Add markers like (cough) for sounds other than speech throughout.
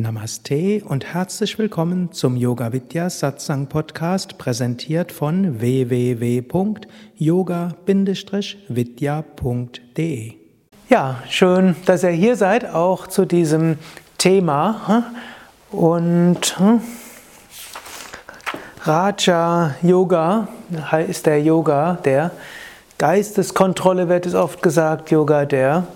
Namaste und herzlich willkommen zum Yoga Vidya Satsang Podcast, präsentiert von www.yoga-vidya.de. Ja, schön, dass ihr hier seid, auch zu diesem Thema. Und Raja Yoga ist der Yoga der Geisteskontrolle, wird es oft gesagt, Yoga der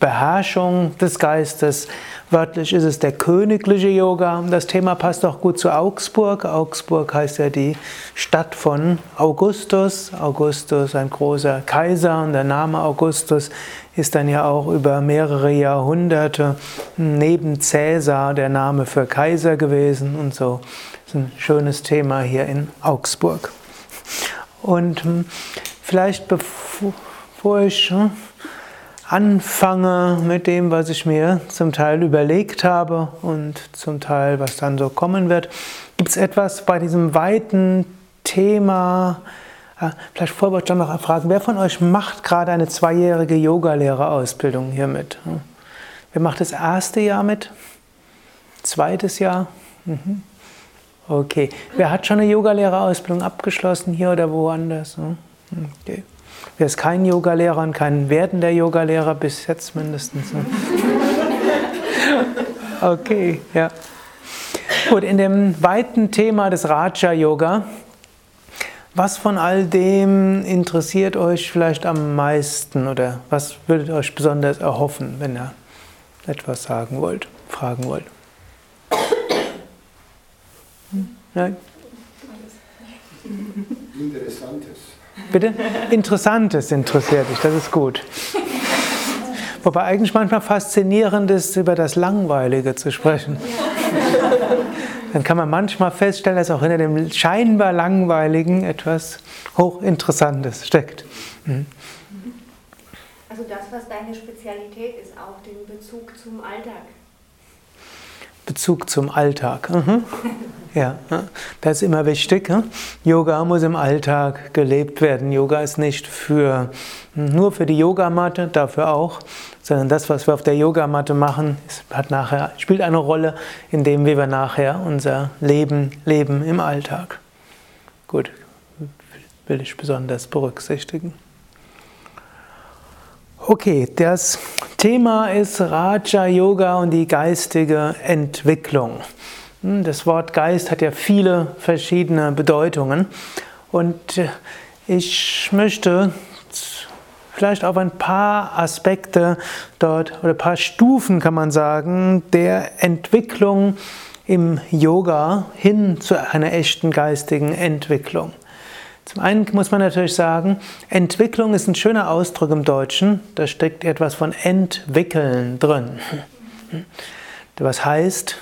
Beherrschung des Geistes. Wörtlich ist es der königliche Yoga. Das Thema passt auch gut zu Augsburg. Augsburg heißt ja die Stadt von Augustus. Augustus, ein großer Kaiser und der Name Augustus ist dann ja auch über mehrere Jahrhunderte neben Cäsar der Name für Kaiser gewesen und so. Das ist ein schönes Thema hier in Augsburg. Und hm, vielleicht bevor ich hm, anfange mit dem, was ich mir zum Teil überlegt habe und zum Teil, was dann so kommen wird. Gibt es etwas bei diesem weiten Thema? Äh, vielleicht vorher wollte ich noch fragen, wer von euch macht gerade eine zweijährige Yogalehrerausbildung hier mit? Wer macht das erste Jahr mit? Zweites Jahr? Mhm. Okay. Wer hat schon eine Yogalehrerausbildung abgeschlossen hier oder woanders? Hm? Okay. Wer ist kein Yogalehrer und kein werdender Yogalehrer, bis jetzt mindestens. Ne? (laughs) Okay, ja. Gut, in dem weiten Thema des Raja Yoga, was von all dem interessiert euch vielleicht am meisten oder was würdet ihr euch besonders erhoffen, wenn ihr etwas sagen wollt, fragen wollt? Hm? Nein? Interessantes. Bitte? Interessantes interessiert dich, das ist gut. Wobei eigentlich manchmal faszinierend ist, über das Langweilige zu sprechen. Dann kann man manchmal feststellen, dass auch hinter dem scheinbar Langweiligen etwas Hochinteressantes steckt. Mhm. Also das, was deine Spezialität ist, auch den Bezug zum Alltag. Bezug zum Alltag. Mhm. (laughs) Ja, das ist immer wichtig. Yoga muss im Alltag gelebt werden. Yoga ist nicht für, nur für die Yogamatte, dafür auch, sondern das, was wir auf der Yogamatte machen, hat nachher, spielt eine Rolle in dem, wie wir nachher unser Leben leben im Alltag. Gut, will ich besonders berücksichtigen. Okay, das Thema ist Raja Yoga und die geistige Entwicklung. Hm, das Wort Geist hat ja viele verschiedene Bedeutungen und äh, ich möchte vielleicht auf ein paar Aspekte dort oder ein paar Stufen kann man sagen der Entwicklung im Yoga hin zu einer echten geistigen Entwicklung. Zum einen muss man natürlich sagen, Entwicklung ist ein schöner Ausdruck im Deutschen. Da steckt etwas von entwickeln drin. Was heißt,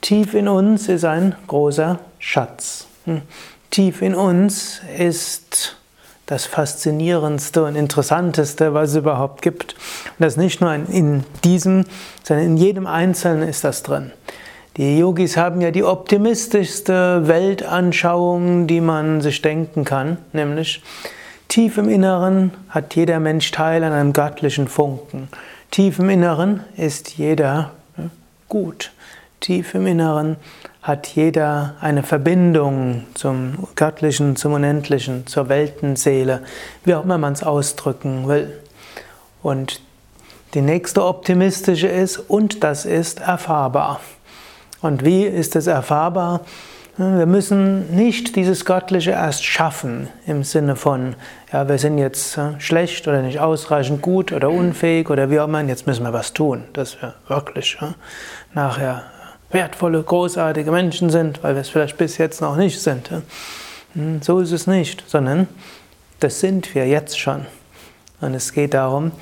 tief in uns ist ein großer Schatz. Tief in uns ist das Faszinierendste und Interessanteste, was es überhaupt gibt. Und das nicht nur in diesem, sondern in jedem Einzelnen ist das drin. Die Yogis haben ja die optimistischste Weltanschauung, die man sich denken kann, nämlich tief im Inneren hat jeder Mensch Teil an einem göttlichen Funken. Tief im Inneren ist jeder gut. Tief im Inneren hat jeder eine Verbindung zum Göttlichen, zum Unendlichen, zur Weltenseele, wie auch immer man es ausdrücken will. Und die nächste optimistische ist, und das ist erfahrbar. Und wie ist es erfahrbar? Wir müssen nicht dieses Göttliche erst schaffen im Sinne von, ja, wir sind jetzt äh, schlecht oder nicht ausreichend gut oder unfähig oder wie auch immer, jetzt müssen wir was tun, dass wir wirklich nachher wertvolle, großartige Menschen sind, weil wir es vielleicht bis jetzt noch nicht sind. Hm, so ist es nicht, sondern das sind wir jetzt schon. Und es geht darum,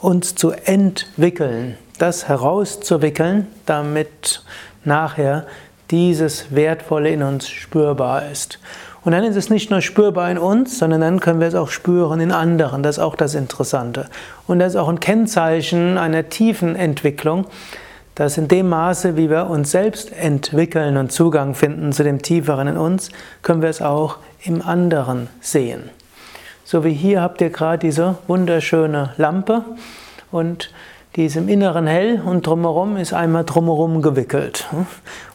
uns zu entwickeln, das herauszuwickeln, damit nachher dieses Wertvolle in uns spürbar ist. Und dann ist es nicht nur spürbar in uns, sondern dann können wir es auch spüren in anderen. Das ist auch das Interessante. Und das ist auch ein Kennzeichen einer tiefen Entwicklung, dass in dem Maße, wie wir uns selbst entwickeln und Zugang finden zu dem Tieferen in uns, können wir es auch im anderen sehen. So wie hier habt ihr gerade diese wunderschöne Lampe und die ist im Inneren hell und drumherum ist einmal drumherum gewickelt.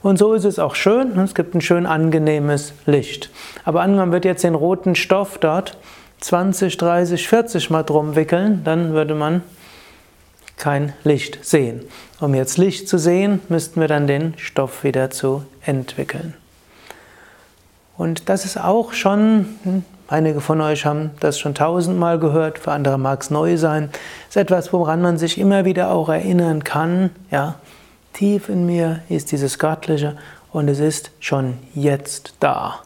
Und so ist es auch schön. Es gibt ein schön angenehmes Licht. Aber angenommen wird jetzt den roten Stoff dort 20, 30, 40 Mal drum wickeln, dann würde man kein Licht sehen. Um jetzt Licht zu sehen, müssten wir dann den Stoff wieder zu entwickeln. Und das ist auch schon hm, Einige von euch haben das schon tausendmal gehört, für andere mag es neu sein. Es ist etwas, woran man sich immer wieder auch erinnern kann. Ja, tief in mir ist dieses Göttliche und es ist schon jetzt da.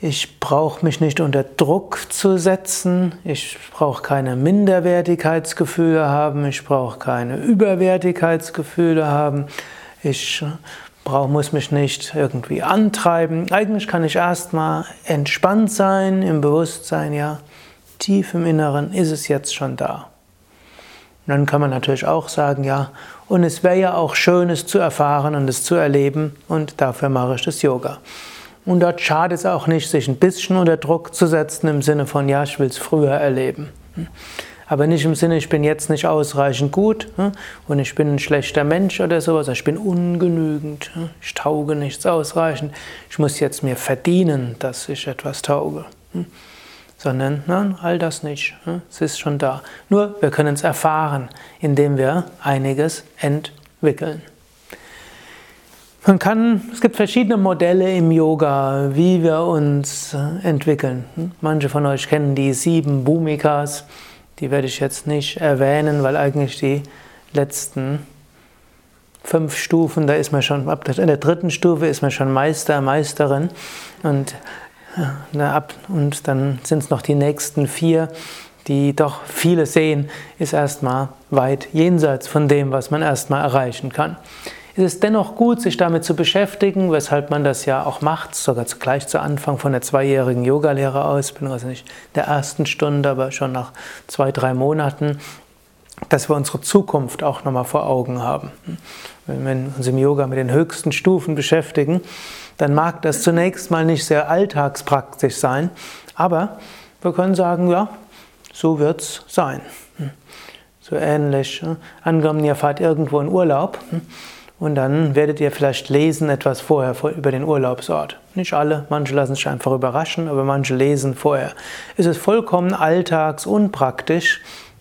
Ich brauche mich nicht unter Druck zu setzen, ich brauche keine Minderwertigkeitsgefühle haben, ich brauche keine Überwertigkeitsgefühle haben, ich brauche, muss mich nicht irgendwie antreiben. Eigentlich kann ich erstmal entspannt sein im Bewusstsein, ja, tief im Inneren ist es jetzt schon da. Und dann kann man natürlich auch sagen, ja, und es wäre ja auch schön, es zu erfahren und es zu erleben und dafür mache ich das Yoga. Und dort schadet es auch nicht, sich ein bisschen unter Druck zu setzen im Sinne von, ja, ich will es früher erleben. Aber nicht im Sinne, ich bin jetzt nicht ausreichend gut hm, und ich bin ein schlechter Mensch oder sowas, ich bin ungenügend, hm, ich tauge nichts ausreichend, ich muss jetzt mir verdienen, dass ich etwas tauge. Hm. Sondern nein, all das nicht, es ist schon da. Nur wir können es erfahren, indem wir einiges entwickeln. Man kann, es gibt verschiedene Modelle im Yoga, wie wir uns äh, entwickeln. Manche von euch kennen die sieben Bhumikas. Die werde ich jetzt nicht erwähnen, weil eigentlich die letzten fünf Stufen, da ist man schon, ab der, in der dritten Stufe ist man schon Meister, Meisterin. Und, und dann sind es noch die nächsten vier, die doch viele sehen, ist erstmal weit jenseits von dem, was man erstmal erreichen kann ist es dennoch gut, sich damit zu beschäftigen, weshalb man das ja auch macht, sogar gleich zu Anfang von der zweijährigen Yogalehrerausbildung, also nicht der ersten Stunde, aber schon nach zwei, drei Monaten, dass wir unsere Zukunft auch nochmal vor Augen haben. Wenn wir uns im Yoga mit den höchsten Stufen beschäftigen, dann mag das zunächst mal nicht sehr alltagspraktisch sein, aber wir können sagen, ja, so wird es sein. So ähnlich. Angenommen, ihr fahrt irgendwo in Urlaub und dann werdet ihr vielleicht lesen etwas vorher über den Urlaubsort. Nicht alle, manche lassen sich einfach überraschen, aber manche lesen vorher. Es ist vollkommen alltagsunpraktisch,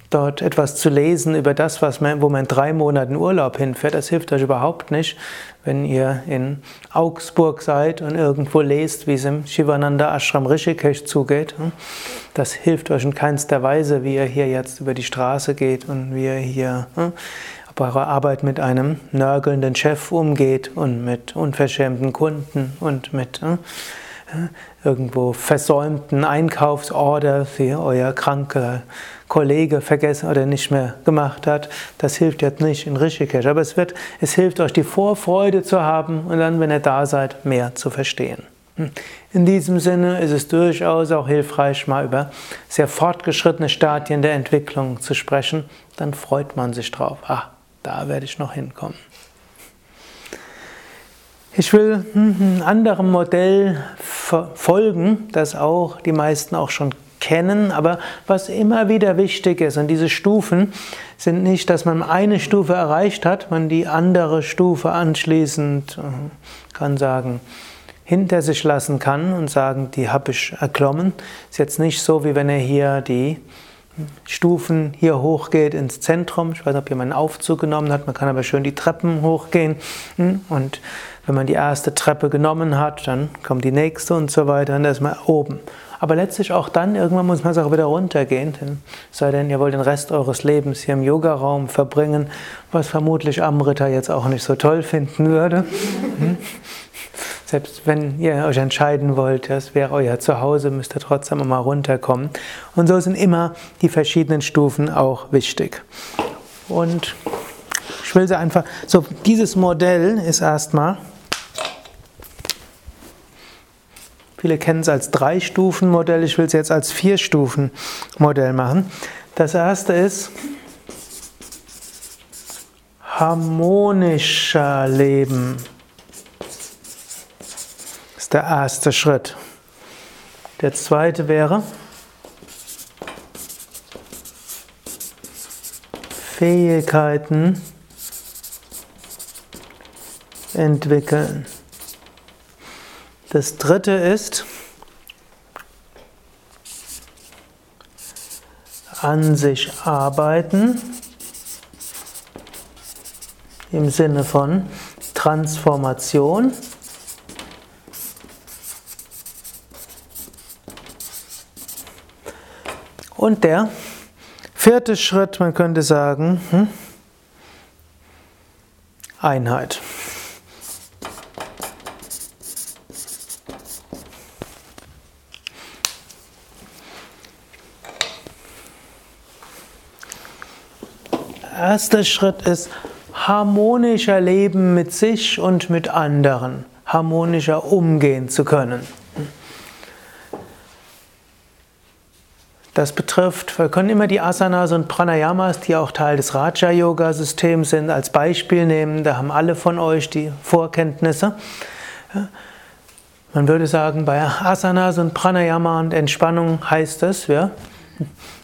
dort etwas zu lesen über das, was man, wo man in drei Monaten Urlaub hinfährt. Das hilft euch überhaupt nicht, wenn ihr in Augsburg seid und irgendwo lest, wie es im Shivananda Ashram Rishikesh zugeht. Das hilft euch in keinster Weise, wie ihr hier jetzt über die Straße geht und wie ihr hier bei eurer Arbeit mit einem nörgelnden Chef umgeht und mit unverschämten Kunden und mit äh, irgendwo versäumten Einkaufsorders, die euer kranker Kollege vergessen oder nicht mehr gemacht hat. Das hilft jetzt nicht in Rishikesh, aber es, wird, es hilft euch, die Vorfreude zu haben und dann, wenn ihr da seid, mehr zu verstehen. Hm. In diesem Sinne ist es durchaus auch hilfreich, mal über sehr fortgeschrittene Stadien der Entwicklung zu sprechen. Dann freut man sich drauf. Ah, da werde ich noch hinkommen. Ich will einem anderem Modell folgen, das auch die meisten auch schon kennen, aber was immer wieder wichtig ist, und diese Stufen sind nicht, dass man eine Stufe erreicht hat, man die andere Stufe anschließend, äh, kann sagen, hinter sich lassen kann und sagen, die habe ich erklommen. Ist jetzt nicht so, wie wenn er hier die Stufen hier hochgeht ins Zentrum. Ich weiß nicht, ob jemand einen Aufzug genommen hat, man kann aber schön die Treppen hochgehen. Hm? Und wenn man die erste Treppe genommen hat, dann kommt die nächste und so weiter und dann ist man oben. Aber letztlich auch dann, irgendwann muss man auch wieder runtergehen. Denn, sei denn, ihr wollt den Rest eures Lebens hier im Yogaraum verbringen, was vermutlich Amrita jetzt auch nicht so toll finden würde. Selbst wenn ihr euch entscheiden wollt, das wäre euer Zuhause, müsst ihr trotzdem mal runterkommen. Und so sind immer die verschiedenen Stufen auch wichtig. Und ich will sie einfach, so dieses Modell ist erstmal, viele kennen es als Drei-Stufen-Modell, ich will es jetzt als Vier-Stufen-Modell machen. Das erste ist harmonischer Leben ist der erste Schritt. Der zweite wäre Fähigkeiten entwickeln. Das dritte ist an sich arbeiten im Sinne von Transformation. Und der vierte Schritt, man könnte sagen, hm, Einheit. Erster Schritt ist harmonischer Leben mit sich und mit anderen, harmonischer umgehen zu können. Das betrifft, wir können immer die Asanas und Pranayamas, die auch Teil des Raja-Yoga-Systems sind, als Beispiel nehmen. Da haben alle von euch die Vorkenntnisse. Man würde sagen, bei Asanas und Pranayama und Entspannung heißt es, wir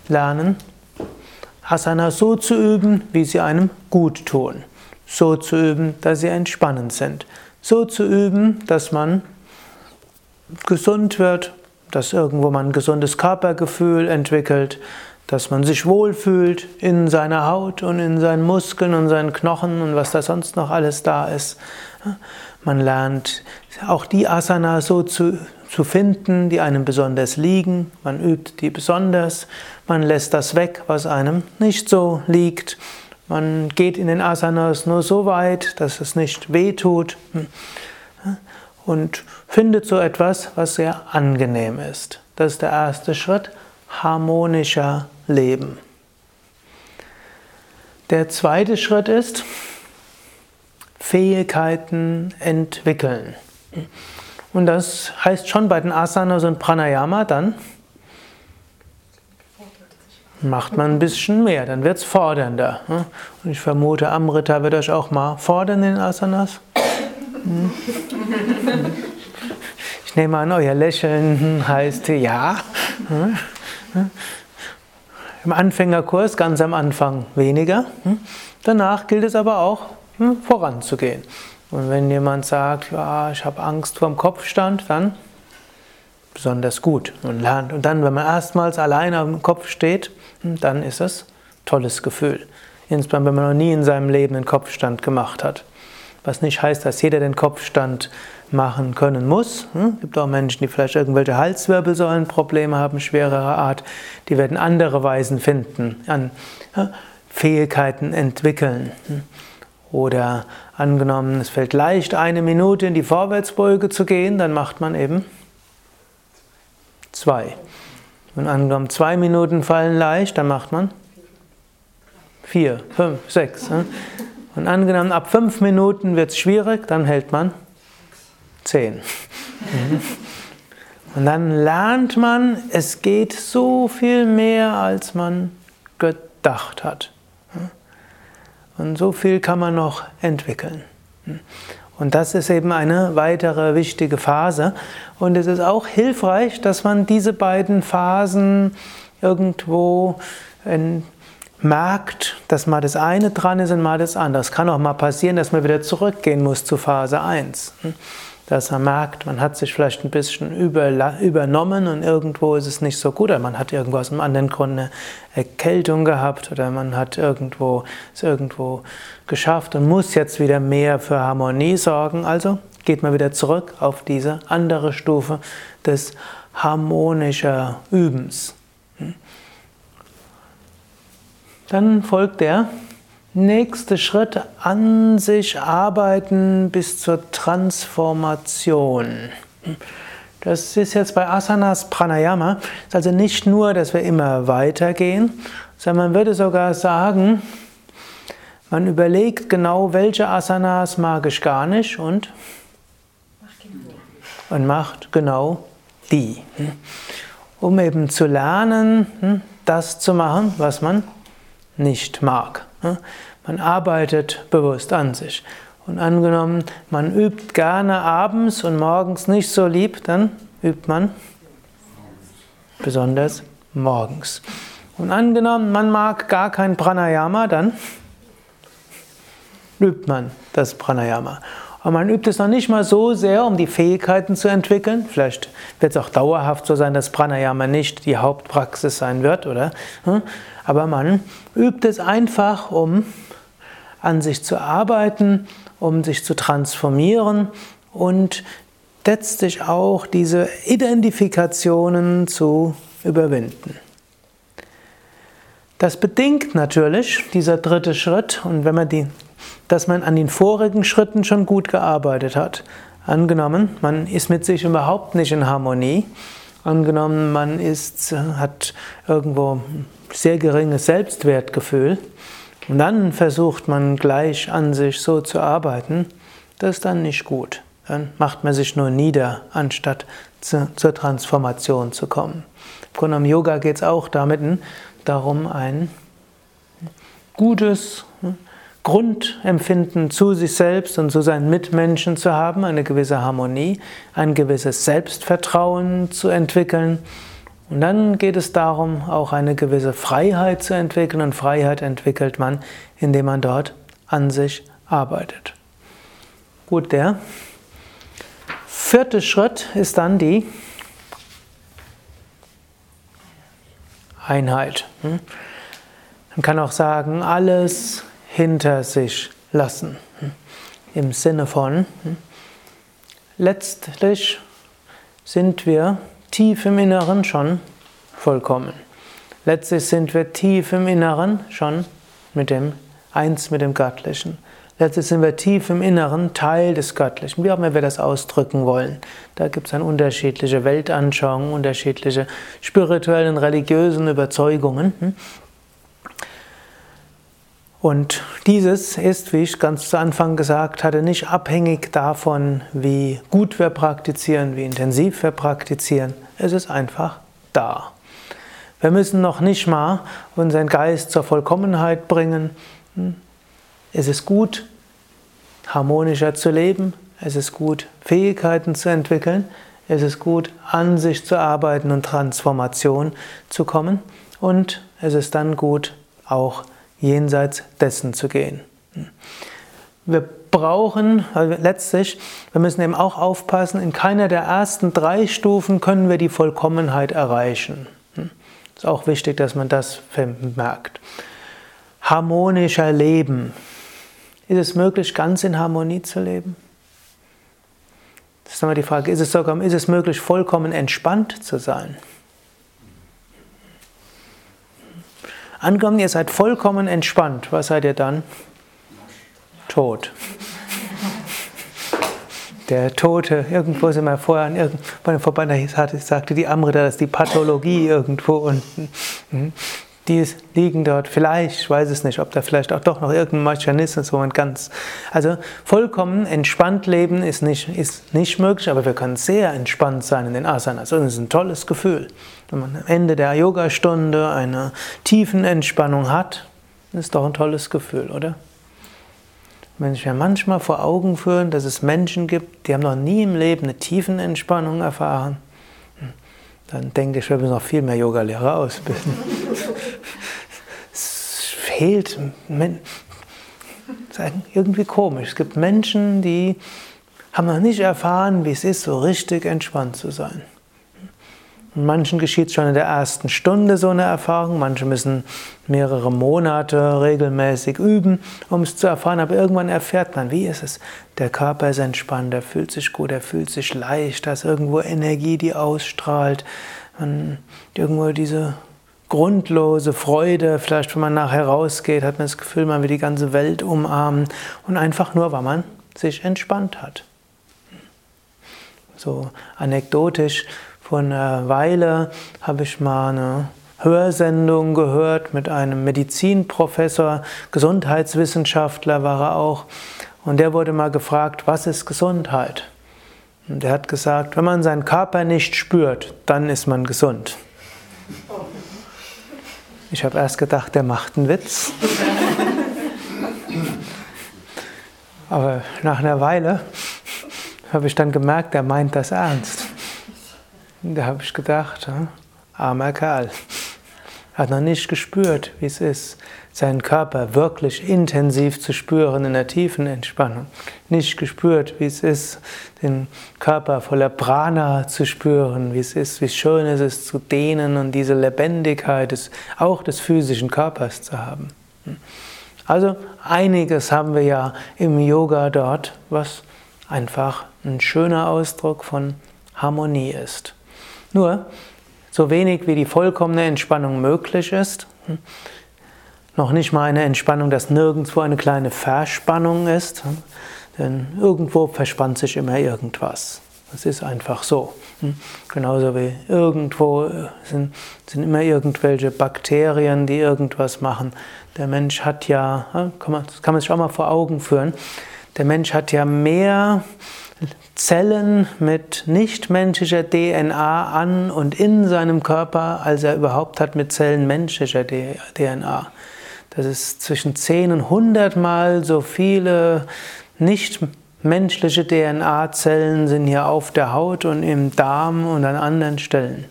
lernen Asana so zu üben, wie sie einem gut tun. So zu üben, dass sie entspannend sind. So zu üben, dass man gesund wird, dass irgendwo man ein gesundes Körpergefühl entwickelt, dass man sich wohlfühlt in seiner Haut und in seinen Muskeln und seinen Knochen und was da sonst noch alles da ist. Man lernt auch die Asana so zu, zu finden, die einem besonders liegen. Man übt die besonders. Man lässt das weg, was einem nicht so liegt. Man geht in den Asanas nur so weit, dass es nicht weh tut. Und findet so etwas, was sehr angenehm ist. Das ist der erste Schritt. Harmonischer Leben. Der zweite Schritt ist Fähigkeiten entwickeln. Und das heißt schon bei den Asanas und Pranayama dann macht man ein bisschen mehr, dann wird es fordernder. Und ich vermute, Amrita wird euch auch mal fordern in den Asanas. Ich nehme an, euer Lächeln heißt ja. Im Anfängerkurs ganz am Anfang weniger. Danach gilt es aber auch, voranzugehen. Und wenn jemand sagt, ja, ich habe Angst vor dem Kopfstand, dann besonders gut und lernt. Und dann, wenn man erstmals alleine am Kopf steht, dann ist es tolles Gefühl. Insbesondere, wenn man noch nie in seinem Leben einen Kopfstand gemacht hat. Was nicht heißt, dass jeder den Kopfstand machen können muss. Es hm? gibt auch Menschen, die vielleicht irgendwelche Halswirbelsäulenprobleme haben, schwererer Art. Die werden andere Weisen finden, an Fähigkeiten entwickeln. Hm? Oder angenommen, es fällt leicht, eine Minute in die Vorwärtsbeuge zu gehen, dann macht man eben zwei. Und angenommen, zwei Minuten fallen leicht, dann macht man vier, fünf, sechs. Und angenommen, ab fünf Minuten wird es schwierig, dann hält man zehn. Und dann lernt man, es geht so viel mehr, als man gedacht hat. Und so viel kann man noch entwickeln. Und das ist eben eine weitere wichtige Phase. Und es ist auch hilfreich, dass man diese beiden Phasen irgendwo merkt, dass mal das eine dran ist und mal das andere. Es kann auch mal passieren, dass man wieder zurückgehen muss zu Phase 1 dass er merkt, man hat sich vielleicht ein bisschen übernommen und irgendwo ist es nicht so gut, oder man hat irgendwo aus einem anderen Grund eine Erkältung gehabt oder man hat irgendwo, es irgendwo geschafft und muss jetzt wieder mehr für Harmonie sorgen. Also geht man wieder zurück auf diese andere Stufe des harmonischer Übens. Hm? Dann folgt der Nächster Schritt, an sich arbeiten bis zur Transformation. Das ist jetzt bei Asanas Pranayama. Ist also nicht nur, dass wir immer weitergehen, sondern man würde sogar sagen, man überlegt genau, welche Asanas mag ich gar nicht und, und macht genau die. Um eben zu lernen, das zu machen, was man nicht mag. Man arbeitet bewusst an sich. Und angenommen, man übt gerne abends und morgens nicht so lieb, dann übt man besonders morgens. Und angenommen, man mag gar kein Pranayama, dann übt man das Pranayama. Und man übt es noch nicht mal so sehr, um die Fähigkeiten zu entwickeln. Vielleicht wird es auch dauerhaft so sein, dass Pranayama nicht die Hauptpraxis sein wird, oder? Hm? Aber man übt es einfach, um an sich zu arbeiten, um sich zu transformieren und letztlich auch diese Identifikationen zu überwinden. Das bedingt natürlich dieser dritte Schritt und wenn man die, dass man an den vorigen Schritten schon gut gearbeitet hat. Angenommen, man ist mit sich überhaupt nicht in Harmonie. Angenommen, man ist, hat irgendwo sehr geringes Selbstwertgefühl. Und dann versucht man gleich an sich so zu arbeiten, das ist dann nicht gut. Dann macht man sich nur nieder, anstatt zu, zur Transformation zu kommen. Im Yoga geht es auch damit darum, ein gutes Grundempfinden zu sich selbst und zu seinen Mitmenschen zu haben, eine gewisse Harmonie, ein gewisses Selbstvertrauen zu entwickeln. Und dann geht es darum, auch eine gewisse Freiheit zu entwickeln. Und Freiheit entwickelt man, indem man dort an sich arbeitet. Gut, der vierte Schritt ist dann die Einheit. Hm? Man kann auch sagen, alles hinter sich lassen. Hm? Im Sinne von, hm? letztlich sind wir tief im Inneren schon vollkommen. Letztlich sind wir tief im Inneren schon mit dem Eins mit dem Göttlichen. Letztlich sind wir tief im Inneren Teil des Göttlichen, wie auch immer wir das ausdrücken wollen. Da gibt es dann unterschiedliche Weltanschauungen, unterschiedliche spirituellen, religiösen Überzeugungen. Hm? Und dieses ist, wie ich ganz zu Anfang gesagt hatte, nicht abhängig davon, wie gut wir praktizieren, wie intensiv wir praktizieren. Es ist einfach da. Wir müssen noch nicht mal unseren Geist zur Vollkommenheit bringen. Es ist gut, harmonischer zu leben. Es ist gut, Fähigkeiten zu entwickeln. Es ist gut, an sich zu arbeiten und Transformation zu kommen. Und es ist dann gut, auch jenseits dessen zu gehen. Wir brauchen, letztlich, wir müssen eben auch aufpassen, in keiner der ersten drei Stufen können wir die Vollkommenheit erreichen. Ist auch wichtig, dass man das merkt. Harmonischer Leben. Ist es möglich, ganz in Harmonie zu leben? Das ist nochmal die Frage, ist es, sogar, ist es möglich, vollkommen entspannt zu sein? Angenommen, ihr seid vollkommen entspannt, was seid ihr dann? Tot. Der Tote, irgendwo sind wir vorher an irgendwo vorbei, da sagte die Amrita, das ist die Pathologie irgendwo unten. Die liegen dort vielleicht, ich weiß es nicht, ob da vielleicht auch doch noch irgendein Mechanismus, wo man ganz, also vollkommen entspannt leben ist nicht, ist nicht möglich, aber wir können sehr entspannt sein in den Asanas. Und es ist ein tolles Gefühl. Wenn man am Ende der Yogastunde eine tiefen Entspannung hat, ist doch ein tolles Gefühl, oder? Wenn ich mir manchmal vor Augen führen, dass es Menschen gibt, die haben noch nie im Leben eine tiefen Entspannung erfahren, dann denke ich, wir müssen noch viel mehr Yogalehrer ausbilden. Fehlt irgendwie komisch. Es gibt Menschen, die haben noch nicht erfahren, wie es ist, so richtig entspannt zu sein. Und manchen geschieht es schon in der ersten Stunde so eine Erfahrung, manche müssen mehrere Monate regelmäßig üben, um es zu erfahren, aber irgendwann erfährt man, wie ist es. Der Körper ist entspannt, er fühlt sich gut, er fühlt sich leicht, da ist irgendwo Energie, die ausstrahlt, man irgendwo diese grundlose Freude, vielleicht wenn man nachher rausgeht, hat man das Gefühl, man will die ganze Welt umarmen und einfach nur, weil man sich entspannt hat. So anekdotisch, vor einer Weile habe ich mal eine Hörsendung gehört mit einem Medizinprofessor, Gesundheitswissenschaftler war er auch. Und der wurde mal gefragt, was ist Gesundheit? Und er hat gesagt, wenn man seinen Körper nicht spürt, dann ist man gesund. Ich habe erst gedacht, der macht einen Witz. Aber nach einer Weile habe ich dann gemerkt, er meint das ernst. Da habe ich gedacht, armer Kerl. Er hat noch nicht gespürt, wie es ist, seinen Körper wirklich intensiv zu spüren in der tiefen Entspannung. Nicht gespürt, wie es ist, den Körper voller Prana zu spüren, wie es ist, wie schön es ist zu dehnen und diese Lebendigkeit des, auch des physischen Körpers zu haben. Also einiges haben wir ja im Yoga dort, was einfach ein schöner Ausdruck von Harmonie ist. Nur, so wenig wie die vollkommene Entspannung möglich ist, noch nicht mal eine Entspannung, dass nirgendwo eine kleine Verspannung ist, hm, denn irgendwo verspannt sich immer irgendwas. Das ist einfach so. Hm. Genauso wie irgendwo äh, sind, sind immer irgendwelche Bakterien, die irgendwas machen. Der Mensch hat ja, kann man, das kann man sich auch mal vor Augen führen, der Mensch hat ja mehr Zellen mit nichtmenschlicher DNA an und in seinem Körper, als er überhaupt hat mit Zellen menschlicher DNA. Das ist zwischen 10 und 100 Mal so viele nichtmenschliche DNA-Zellen sind hier auf der Haut und im Darm und an anderen Stellen.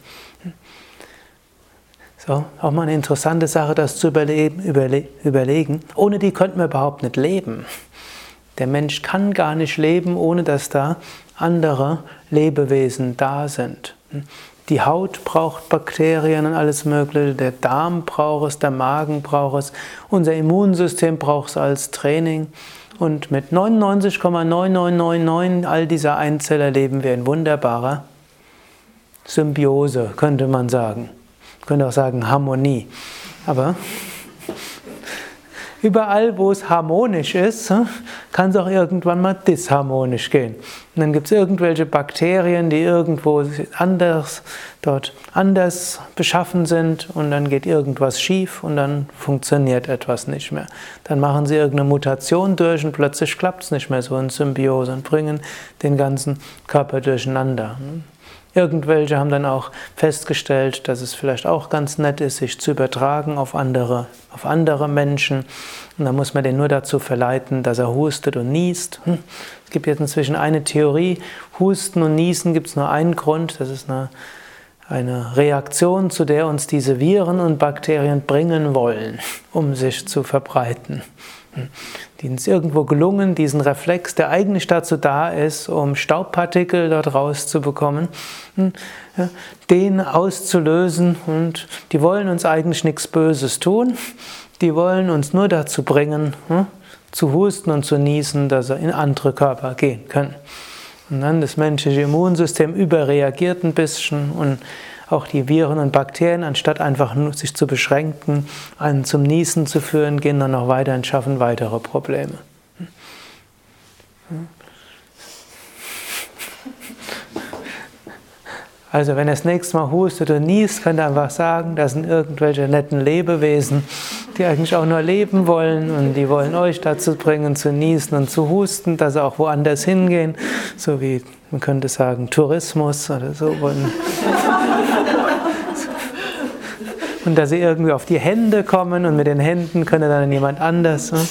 So, auch mal eine interessante Sache, das zu überlegen, überlegen. Ohne die könnten wir überhaupt nicht leben. Der Mensch kann gar nicht leben, ohne dass da andere Lebewesen da sind. Die Haut braucht Bakterien und alles Mögliche, der Darm braucht es, der Magen braucht es, unser Immunsystem braucht es als Training. Und mit 99,9999 all dieser Einzeller leben wir in wunderbarer Symbiose, könnte man sagen. Man könnte auch sagen Harmonie. Aber Überall, wo es harmonisch ist, hm, kann es auch irgendwann mal disharmonisch gehen. Und dann gibt es irgendwelche Bakterien, die irgendwo anders, dort anders beschaffen sind und dann geht irgendwas schief und dann funktioniert etwas nicht mehr. Dann machen sie irgendeine Mutation durch und plötzlich klappt es nicht mehr so in Symbiose und bringen den ganzen Körper durcheinander. Hm. Irgendwelche haben dann auch festgestellt, dass es vielleicht auch ganz nett ist, sich zu übertragen auf andere, auf andere Menschen. Und dann muss man den nur dazu verleiten, dass er hustet und niest. Hm. Es gibt jetzt inzwischen eine Theorie, Husten und Niesen gibt es nur einen Grund, das ist eine, eine Reaktion, zu der uns diese Viren und Bakterien bringen wollen, um sich zu verbreiten. Denen ist irgendwo gelungen, diesen Reflex, der eigentlich dazu da ist, um Staubpartikel dort rauszubekommen, hm, den auszulösen. Und die wollen uns eigentlich nichts Böses tun. Die wollen uns nur dazu bringen, hm, zu husten und zu niesen, dass sie in andere Körper gehen können. Und dann das menschliche Immunsystem überreagiert ein bisschen und auch die Viren und Bakterien, anstatt einfach nur sich zu beschränken, einen zum Niesen zu führen, gehen dann noch weiter und schaffen weitere Probleme. Also wenn er das nächste Mal hustet oder niest, könnt ihr einfach sagen, das sind irgendwelche netten Lebewesen, die eigentlich auch nur leben wollen und die wollen euch dazu bringen, zu niesen und zu husten, dass sie auch woanders hingehen, so wie man könnte sagen Tourismus oder so. Und dass sie irgendwie auf die Hände kommen und mit den Händen können dann jemand anders. Ne?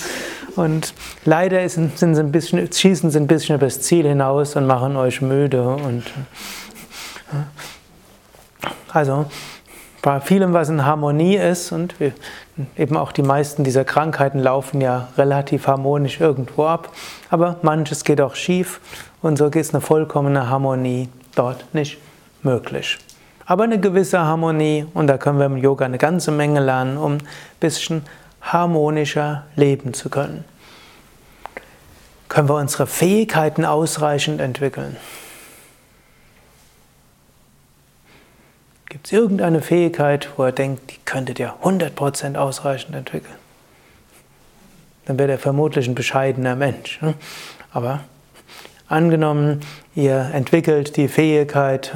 Und leider sind sie ein bisschen, schießen sie ein bisschen übers Ziel hinaus und machen euch müde. Und, also bei vielem, was in Harmonie ist, und wir, eben auch die meisten dieser Krankheiten laufen ja relativ harmonisch irgendwo ab, aber manches geht auch schief und so ist eine vollkommene Harmonie dort nicht möglich aber eine gewisse Harmonie und da können wir im Yoga eine ganze Menge lernen, um ein bisschen harmonischer leben zu können. Können wir unsere Fähigkeiten ausreichend entwickeln? Gibt es irgendeine Fähigkeit, wo er denkt, die könntet ihr 100% ausreichend entwickeln? Dann wäre er vermutlich ein bescheidener Mensch. Ne? Aber angenommen, ihr entwickelt die Fähigkeit,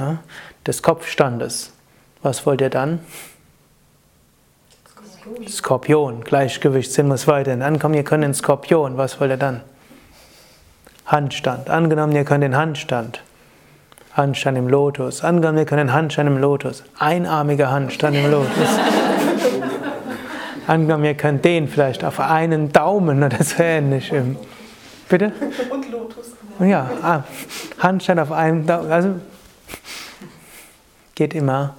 des Kopfstandes. Was wollt ihr dann? Skorpion, Skorpion. Gleichgewichtssinn muss weiterhin. Angenommen, ihr könnt den Skorpion, was wollt ihr dann? Handstand. Angenommen, ihr könnt den Handstand. Handstand im Lotus. Angenommen, ihr könnt den Handstand im Lotus. Einarmiger Handstand im Lotus. Angenommen, ihr könnt den vielleicht auf einen Daumen oder so ähnlich. Bitte? Und Lotus. Ja, ah, Handstand auf einem Daumen. Also geht immer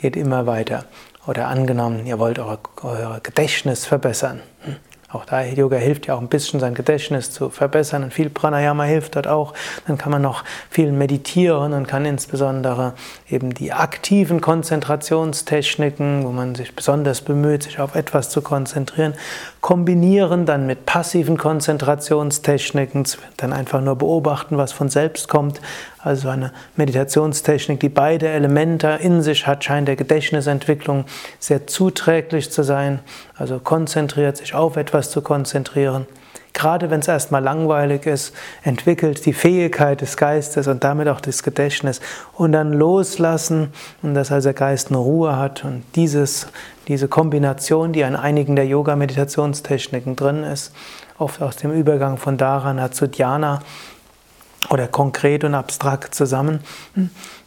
geht immer weiter. Oder angenommen, ihr wollt euer, euer Gedächtnis verbessern. Hm. Auch da Yoga hilft ja auch ein bisschen sein Gedächtnis zu verbessern und viel Pranayama hilft dort auch. Dann kann man noch viel meditieren und kann insbesondere eben die aktiven Konzentrationstechniken, wo man sich besonders bemüht, sich auf etwas zu konzentrieren, kombinieren dann mit passiven Konzentrationstechniken, dann einfach nur beobachten, was von selbst kommt. Also eine Meditationstechnik, die beide Elemente in sich hat, scheint der Gedächtnisentwicklung sehr zuträglich zu sein. Also konzentriert sich auf etwas zu konzentrieren. Gerade wenn es erstmal langweilig ist, entwickelt die Fähigkeit des Geistes und damit auch das Gedächtnis und dann loslassen und dass also der Geist eine Ruhe hat und dieses, diese Kombination, die in einigen der Yoga-Meditationstechniken drin ist, oft aus dem Übergang von Dharana zu Dhyana oder konkret und abstrakt zusammen,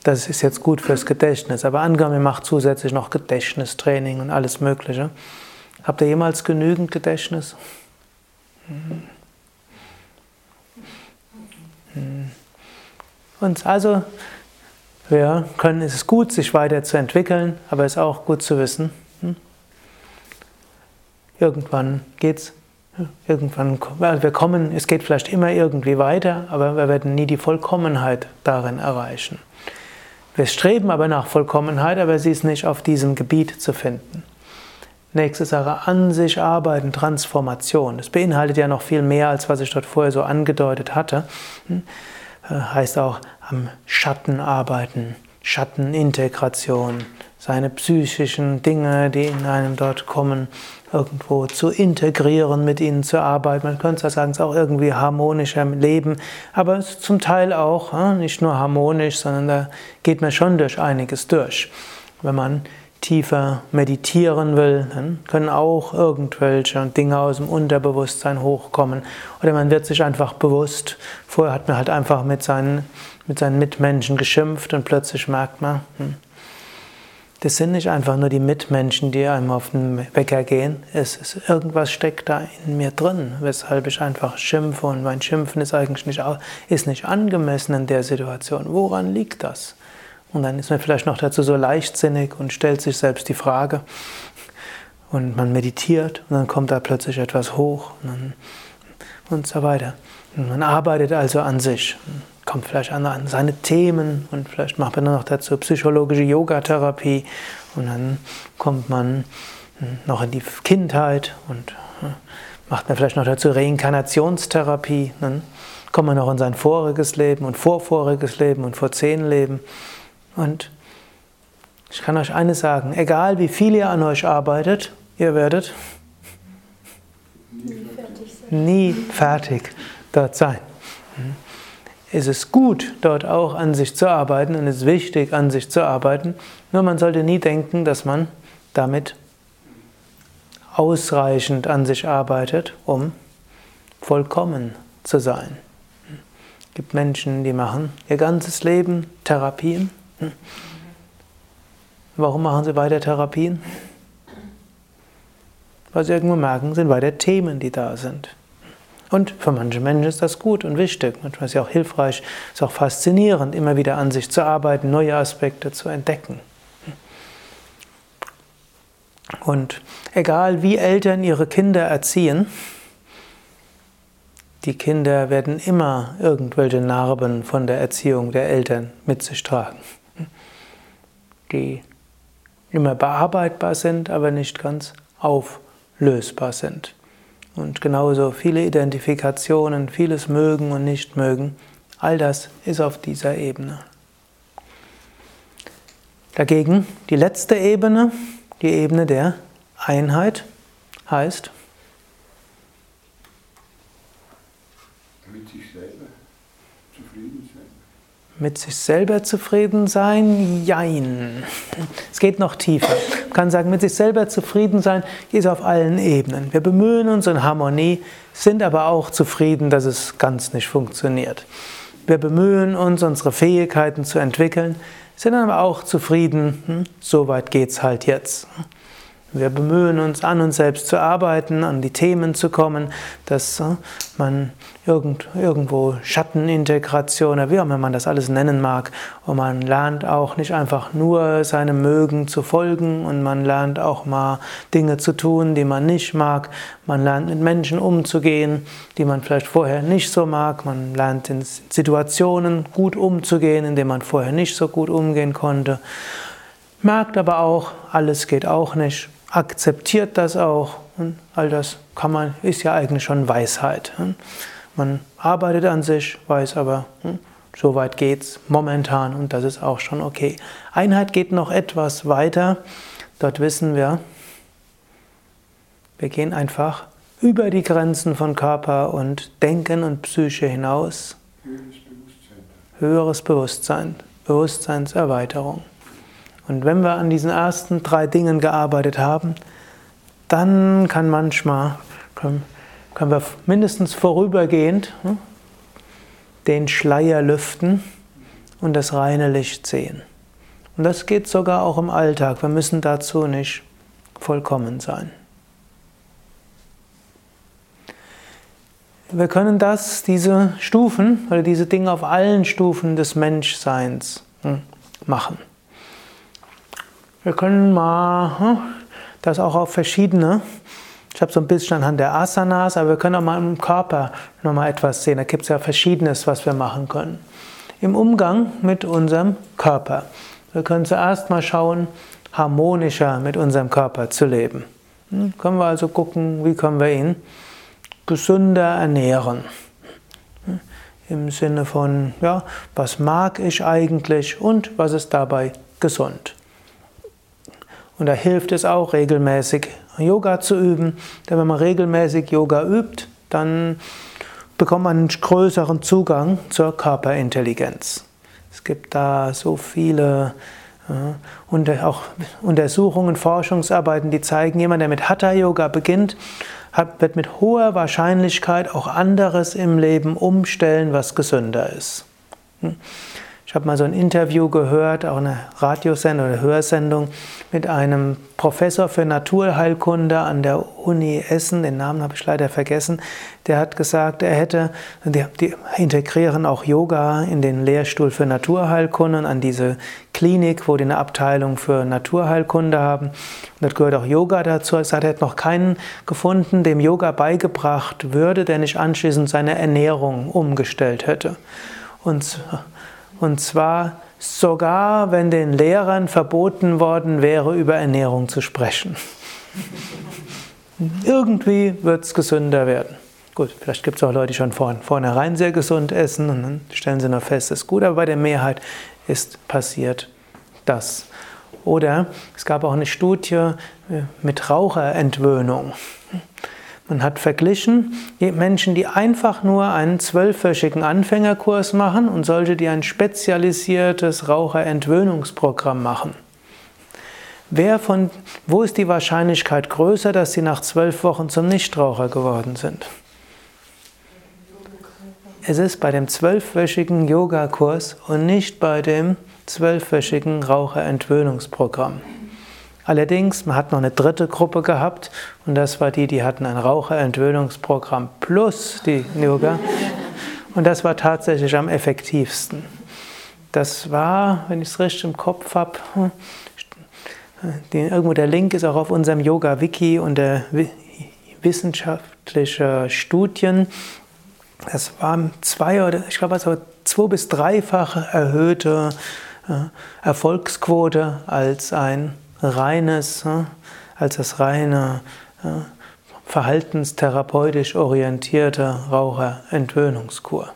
das ist jetzt gut fürs Gedächtnis. Aber angenommen, macht zusätzlich noch Gedächtnistraining und alles Mögliche. Habt ihr jemals genügend Gedächtnis? Und also, wir können, es ist gut, sich weiterzuentwickeln, aber es ist auch gut zu wissen, hm, irgendwann geht's, irgendwann, wir kommen, es geht vielleicht immer irgendwie weiter, aber wir werden nie die Vollkommenheit darin erreichen. Wir streben aber nach Vollkommenheit, aber sie ist nicht auf diesem Gebiet zu finden. Nächste Sache, an sich arbeiten, Transformation. Das beinhaltet ja noch viel mehr, als was ich dort vorher so angedeutet hatte. Hm? Äh, heißt auch am Schatten arbeiten, Schattenintegration, seine psychischen Dinge, die in einem dort kommen, irgendwo zu integrieren, mit ihnen zu arbeiten. Man könnte sagen, es ist auch irgendwie harmonischer Leben, aber zum Teil auch hm, nicht nur harmonisch, sondern da geht man schon durch einiges durch. Wenn man tiefer meditieren will, dann können auch irgendwelche Dinge aus dem Unterbewusstsein hochkommen. Oder man wird sich einfach bewusst, vorher hat man halt einfach mit seinen, mit seinen Mitmenschen geschimpft und plötzlich merkt man, hm, das sind nicht einfach nur die Mitmenschen, die einem auf den Wecker gehen. Es ist, irgendwas steckt da in mir drin, weshalb ich einfach schimpfe und mein Schimpfen ist eigentlich nicht, ist nicht angemessen in der Situation. Woran liegt das? Und dann ist man vielleicht noch dazu so leichtsinnig und stellt sich selbst die Frage. Und man meditiert und dann kommt da plötzlich etwas hoch und, dann, und so weiter. Und man arbeitet also an sich, kommt vielleicht an, an seine Themen und vielleicht macht man dann noch dazu psychologische Yogatherapie und dann kommt man noch in die Kindheit und hm, macht man vielleicht noch dazu Reinkarnationstherapie. Dann kommt man noch in sein voriges Leben und vorvoriges Leben und vor zehn Leben. Und ich kann euch eines sagen, egal wie viel ihr an euch arbeitet, ihr werdet nie fertig nie fertig dort sein. Es ist gut, dort auch an sich zu arbeiten und es ist wichtig, an sich zu arbeiten. Nur man sollte nie denken, dass man damit ausreichend an sich arbeitet, um vollkommen zu sein. Es gibt Menschen, die machen ihr ganzes Leben Therapien Warum machen sie weiter Therapien? Weil sie irgendwo merken, sind weiter Themen, die da sind. Und für manche Menschen ist das gut und wichtig. Manchmal ist es ja auch hilfreich, es ist auch faszinierend, immer wieder an sich zu arbeiten, neue Aspekte zu entdecken. Und egal wie Eltern ihre Kinder erziehen, die Kinder werden immer irgendwelche Narben von der Erziehung der Eltern mit sich tragen die immer bearbeitbar sind, aber nicht ganz auflösbar sind. Und genauso viele Identifikationen, vieles mögen und nicht mögen, all das ist auf dieser Ebene. Dagegen die letzte Ebene, die Ebene der Einheit, heißt, Mit sich selber zufrieden sein? Jein. Es geht noch tiefer. Man kann sagen, mit sich selber zufrieden sein ist auf allen Ebenen. Wir bemühen uns in Harmonie, sind aber auch zufrieden, dass es ganz nicht funktioniert. Wir bemühen uns, unsere Fähigkeiten zu entwickeln, sind aber auch zufrieden, hm, so weit geht's halt jetzt. Wir bemühen uns, an uns selbst zu arbeiten, an die Themen zu kommen, dass äh, man irgend, irgendwo Schattenintegration wie auch immer man das alles nennen mag, und man lernt auch nicht einfach nur seinem Mögen zu folgen und man lernt auch mal Dinge zu tun, die man nicht mag. Man lernt mit Menschen umzugehen, die man vielleicht vorher nicht so mag. Man lernt in Situationen gut umzugehen, in denen man vorher nicht so gut umgehen konnte. Merkt aber auch, alles geht auch nicht akzeptiert das auch. Und all das kann man, ist ja eigentlich schon Weisheit. Man arbeitet an sich, weiß aber, hm, so weit geht's momentan und das ist auch schon okay. Einheit geht noch etwas weiter. Dort wissen wir, wir gehen einfach über die Grenzen von Körper und Denken und Psyche hinaus. Höheres Bewusstsein. Höheres Bewusstsein, Bewusstseinserweiterung. Und wenn wir an diesen ersten drei Dingen gearbeitet haben, dann kann manchmal, können, können wir mindestens vorübergehend hm, den Schleier lüften und das reine Licht sehen. Und das geht sogar auch im Alltag. Wir müssen dazu nicht vollkommen sein. Wir können das, diese Stufen oder diese Dinge auf allen Stufen des Menschseins hm, machen. Wir können mal hm, das auch auf verschiedene, ich habe so ein bisschen anhand der Asanas, aber wir können auch mal im Körper nochmal etwas sehen. Da gibt es ja Verschiedenes, was wir machen können. Im Umgang mit unserem Körper. Wir können zuerst mal schauen, harmonischer mit unserem Körper zu leben. Hm, können wir also gucken, wie können wir ihn gesünder ernähren. Hm, Im Sinne von, ja, was mag ich eigentlich und was ist dabei gesund. Und da hilft es auch, regelmäßig Yoga zu üben. Denn wenn man regelmäßig Yoga übt, dann bekommt man einen größeren Zugang zur Körperintelligenz. Es gibt da so viele und auch Untersuchungen, Forschungsarbeiten, die zeigen, jemand, der mit Hatha Yoga beginnt, wird mit hoher Wahrscheinlichkeit auch anderes im Leben umstellen, was gesünder ist. Hm? Ich habe mal so ein Interview gehört, auch eine Radiosendung oder Hörsendung mit einem Professor für Naturheilkunde an der Uni Essen, den Namen habe ich leider vergessen, der hat gesagt, er hätte, die, die integrieren auch Yoga in den Lehrstuhl für Naturheilkunde und an diese Klinik, wo die eine Abteilung für Naturheilkunde haben. Und dort gehört auch Yoga dazu. Es hat er noch keinen gefunden, dem Yoga beigebracht würde, der nicht anschließend seine Ernährung umgestellt hätte. Und und zwar sogar, wenn den Lehrern verboten worden wäre, über Ernährung zu sprechen. Irgendwie wird es gesünder werden. Gut, vielleicht gibt es auch Leute, die schon von vornherein sehr gesund essen und dann stellen sie nur fest, es ist gut, aber bei der Mehrheit ist passiert das. Oder es gab auch eine Studie äh, mit Raucherentwöhnung. Man hat verglichen Menschen, die einfach nur einen zwölfwöchigen Anfängerkurs machen und solche, die ein spezialisiertes Raucherentwöhnungsprogramm machen. Wer von, wo ist die Wahrscheinlichkeit größer, dass sie nach zwölf Wochen zum Nichtraucher geworden sind? Es ist bei dem zwölfwöchigen Yogakurs und nicht bei dem zwölfwöchigen Raucherentwöhnungsprogramm. Allerdings, man hat noch eine dritte Gruppe gehabt und das war die, die hatten ein Raucherentwöhnungsprogramm plus die Yoga. Und das war tatsächlich am effektivsten. Das war, wenn ich es richtig im Kopf habe, irgendwo der Link ist auch auf unserem Yoga-Wiki unter wissenschaftliche Studien. Das waren zwei oder ich glaube also zwei bis dreifache erhöhte äh, Erfolgsquote als ein reines, als das reine verhaltenstherapeutisch orientierte Raucherentwöhnungskur.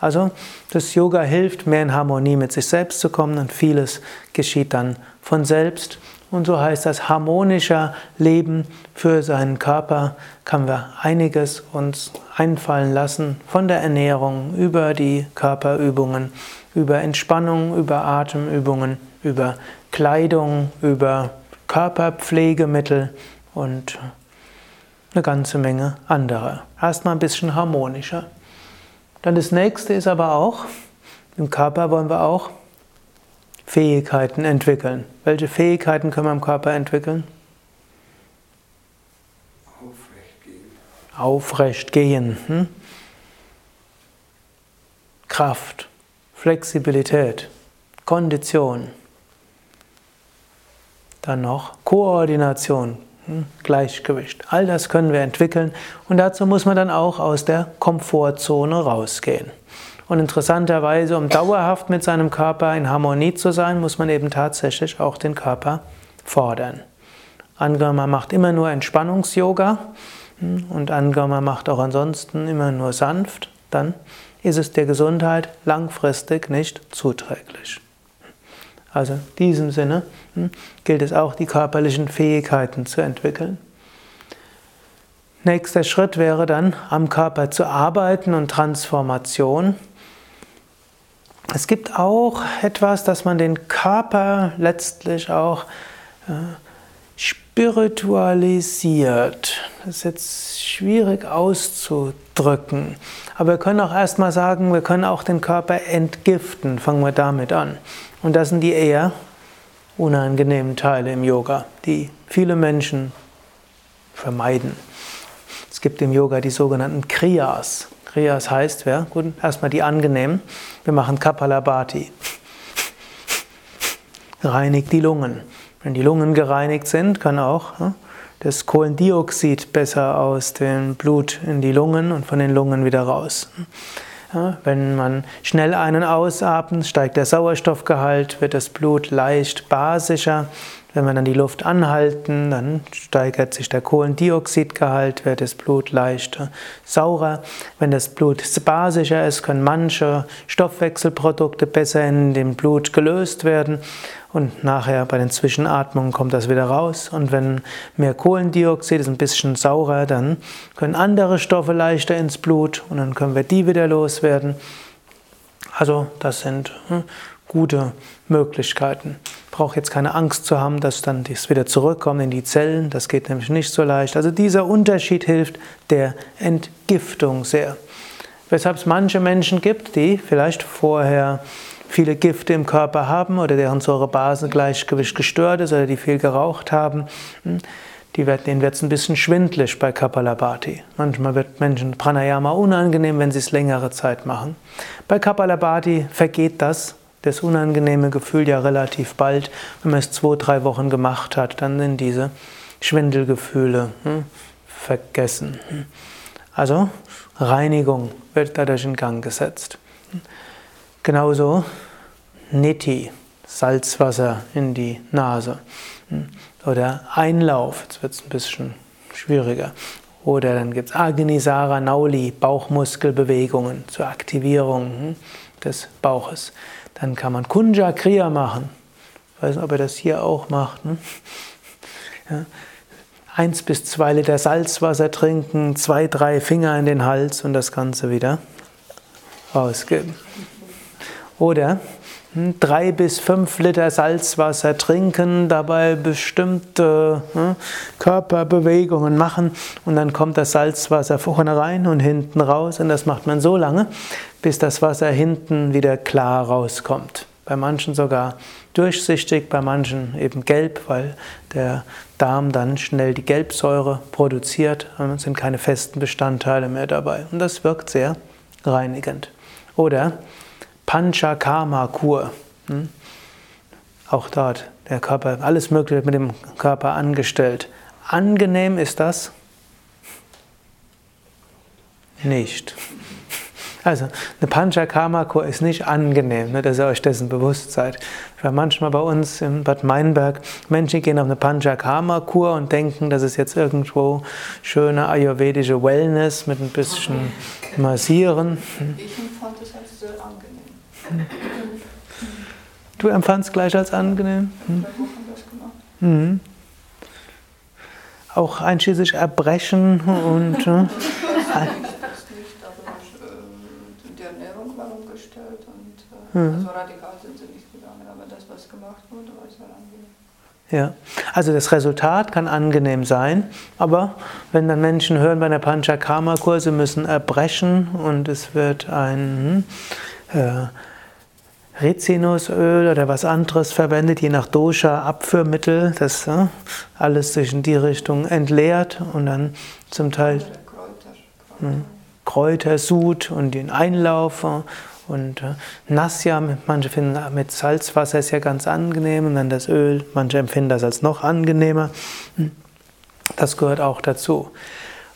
Also das Yoga hilft, mehr in Harmonie mit sich selbst zu kommen und vieles geschieht dann von selbst. Und so heißt das harmonischer Leben für seinen Körper, kann wir einiges uns einfallen lassen, von der Ernährung über die Körperübungen, über Entspannung, über Atemübungen, über Kleidung, über Körperpflegemittel und eine ganze Menge anderer. Erstmal ein bisschen harmonischer. Dann das nächste ist aber auch, im Körper wollen wir auch Fähigkeiten entwickeln. Welche Fähigkeiten können wir im Körper entwickeln? Aufrecht gehen. Aufrecht gehen. Hm? Kraft, Flexibilität, Kondition. Dann noch Koordination, hm? Gleichgewicht. All das können wir entwickeln und dazu muss man dann auch aus der Komfortzone rausgehen. Und interessanterweise, um dauerhaft mit seinem Körper in Harmonie zu sein, muss man eben tatsächlich auch den Körper fordern. Angenommen, man macht immer nur Entspannungs-Yoga hm, und angenommen, man macht auch ansonsten immer nur sanft, dann ist es der Gesundheit langfristig nicht zuträglich. Also in diesem Sinne hm, gilt es auch, die körperlichen Fähigkeiten zu entwickeln. Nächster Schritt wäre dann, am Körper zu arbeiten und Transformation. Es gibt auch etwas, dass man den Körper letztlich auch äh, spiritualisiert. Das ist jetzt schwierig auszudrücken. Aber wir können auch erstmal sagen, wir können auch den Körper entgiften. Fangen wir damit an. Und das sind die eher unangenehmen Teile im Yoga, die viele Menschen vermeiden. Es gibt im Yoga die sogenannten Kriyas. Kriyas heißt, ja, gut, erstmal die angenehmen. Wir machen Kapalabhati. Reinigt die Lungen. Wenn die Lungen gereinigt sind, kann auch das Kohlendioxid besser aus dem Blut in die Lungen und von den Lungen wieder raus. Wenn man schnell einen ausatmet, steigt der Sauerstoffgehalt, wird das Blut leicht basischer. Wenn wir dann die Luft anhalten, dann steigert sich der Kohlendioxidgehalt, wird das Blut leicht saurer. Wenn das Blut basischer ist, können manche Stoffwechselprodukte besser in dem Blut gelöst werden und nachher bei den Zwischenatmungen kommt das wieder raus. Und wenn mehr Kohlendioxid ist, ein bisschen saurer, dann können andere Stoffe leichter ins Blut und dann können wir die wieder loswerden. Also das sind hm, gute Möglichkeiten. Brauche jetzt keine Angst zu haben, dass dann das wieder zurückkommt in die Zellen. Das geht nämlich nicht so leicht. Also dieser Unterschied hilft der Entgiftung sehr. Weshalb es manche Menschen gibt, die vielleicht vorher viele Gifte im Körper haben oder deren Säurebasengleichgewicht gestört ist oder die viel geraucht haben. Hm, die wird, denen wird es ein bisschen schwindlig bei Kapalabhati. Manchmal wird Menschen Pranayama unangenehm, wenn sie es längere Zeit machen. Bei Kapalabhati vergeht das das unangenehme Gefühl ja relativ bald. Wenn man es zwei, drei Wochen gemacht hat, dann sind diese Schwindelgefühle hm, vergessen. Also Reinigung wird dadurch in Gang gesetzt. Genauso Niti, Salzwasser in die Nase. Hm, oder Einlauf, jetzt wird es ein bisschen schwieriger. Oder dann gibt es Agnisara Nauli, Bauchmuskelbewegungen zur Aktivierung hm, des Bauches. Dann kann man Kunja Kriya machen. Ich weiß nicht, ob er das hier auch macht. Ne? Ja. Eins bis zwei Liter Salzwasser trinken, zwei, drei Finger in den Hals und das Ganze wieder rausgeben. Oder hm, drei bis fünf Liter Salzwasser trinken, dabei bestimmte hm, Körperbewegungen machen und dann kommt das Salzwasser vorne rein und hinten raus und das macht man so lange, bis das Wasser hinten wieder klar rauskommt. Bei manchen sogar durchsichtig, bei manchen eben gelb, weil der Darm dann schnell die Gelbsäure produziert und es sind keine festen Bestandteile mehr dabei. Und das wirkt sehr reinigend. Oder Panchakarma-Kur. Hm? Auch dort der Körper, alles Mögliche mit dem Körper angestellt. Angenehm ist das nicht. Also, eine Panchakarma-Kur ist nicht angenehm, ne, dass ihr euch dessen bewusst seid. Weil manchmal bei uns in Bad Meinberg Menschen gehen auf eine Panchakarma-Kur und denken, das ist jetzt irgendwo schöne ayurvedische Wellness mit ein bisschen Massieren. Ich empfand es als sehr angenehm. Du empfandst gleich als angenehm? Hm? Mhm. Auch einschließlich Erbrechen und. (laughs) Äh, Mhm. Also radikal sind sie nicht gegangen, aber das, was gemacht wurde, war sehr angenehm. Ja, also das Resultat kann angenehm sein, aber wenn dann Menschen hören bei einer Panchakarma-Kur, sie müssen erbrechen und es wird ein hm, äh, Rizinusöl oder was anderes verwendet, je nach Dosha Abführmittel, das äh, alles sich in die Richtung entleert und dann zum Teil. Kräuter. hm, Kräutersud und den Einlauf und äh, Nasja, manche finden mit Salzwasser ist ja ganz angenehm und dann das Öl, manche empfinden das als noch angenehmer. Hm, das gehört auch dazu.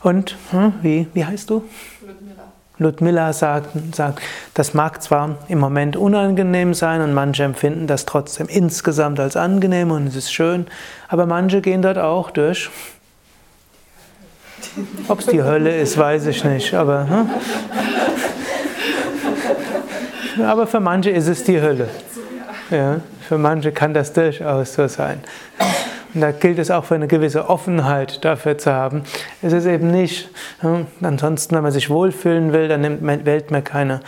Und hm, wie, wie heißt du? Ludmilla. Ludmilla sagt, sagt, das mag zwar im Moment unangenehm sein und manche empfinden das trotzdem insgesamt als angenehm und es ist schön, aber manche gehen dort auch durch. Ob es die Hölle ist, weiß ich nicht, aber. Hm? Aber für manche ist es die Hölle. Ja, für manche kann das durchaus so sein. Und da gilt es auch für eine gewisse Offenheit dafür zu haben. Es ist eben nicht, ansonsten, wenn man sich wohlfühlen will, dann nimmt man, wählt man keine,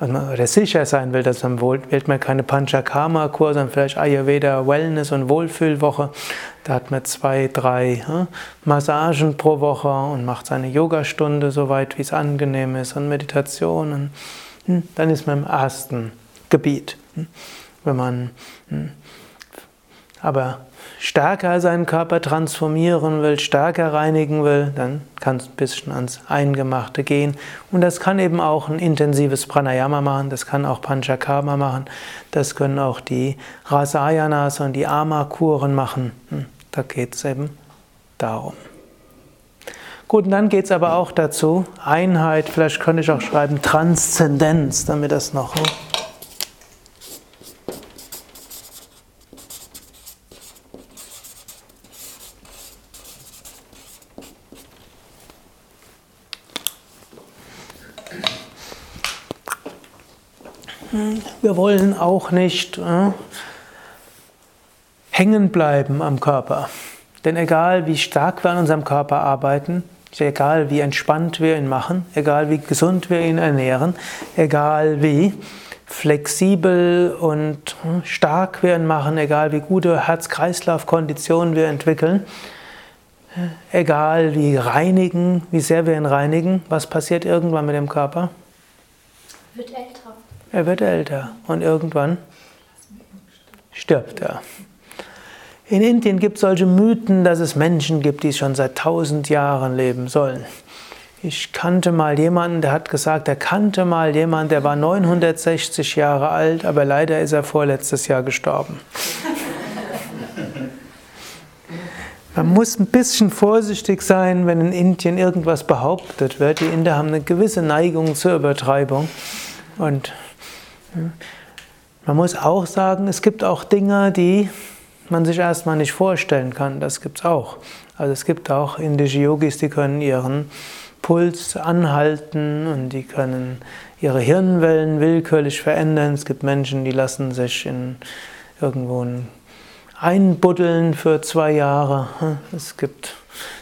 oder sicher sein will, dass man wählt man keine Panchakarma-Kur, sondern vielleicht Ayurveda Wellness und Wohlfühlwoche. Da hat man zwei, drei Massagen pro Woche und macht seine Yogastunde so weit, wie es angenehm ist und Meditationen. Hm, dann ist man im ersten Gebiet. Hm, wenn man hm, aber stärker seinen Körper transformieren will, stärker reinigen will, dann kann es ein bisschen ans Eingemachte gehen. Und das kann eben auch ein intensives Pranayama machen, das kann auch Panchakarma machen, das können auch die Rasayanas und die Ama-Kuren machen. Da geht es eben darum. Gut, und dann geht es aber auch dazu, Einheit, vielleicht könnte ich auch schreiben Transzendenz, damit das noch. Wir wollen auch nicht äh, hängen bleiben am Körper. Denn egal wie stark wir an unserem Körper arbeiten, egal wie entspannt wir ihn machen, egal wie gesund wir ihn ernähren, egal wie flexibel und hm, stark wir ihn machen, egal wie gute Herz-Kreislauf-Konditionen wir entwickeln, egal wie reinigen, wie sehr wir ihn reinigen, was passiert irgendwann mit dem Körper? Wird älter. Er wird älter und irgendwann stirbt er. In Indien gibt es solche Mythen, dass es Menschen gibt, die schon seit tausend Jahren leben sollen. Ich kannte mal jemanden, der hat gesagt, er kannte mal jemanden, der war 960 Jahre alt, aber leider ist er vorletztes Jahr gestorben. Man muss ein bisschen vorsichtig sein, wenn in Indien irgendwas behauptet wird. Die Inder haben eine gewisse Neigung zur Übertreibung. Und man muss auch sagen, es gibt auch Dinge, die man sich erstmal nicht vorstellen kann. Das gibt es auch. Also es gibt auch indische Yogis, die können ihren Puls anhalten und die können ihre Hirnwellen willkürlich verändern. Es gibt Menschen, die lassen sich in irgendwo einbuddeln für zwei Jahre. Es gibt,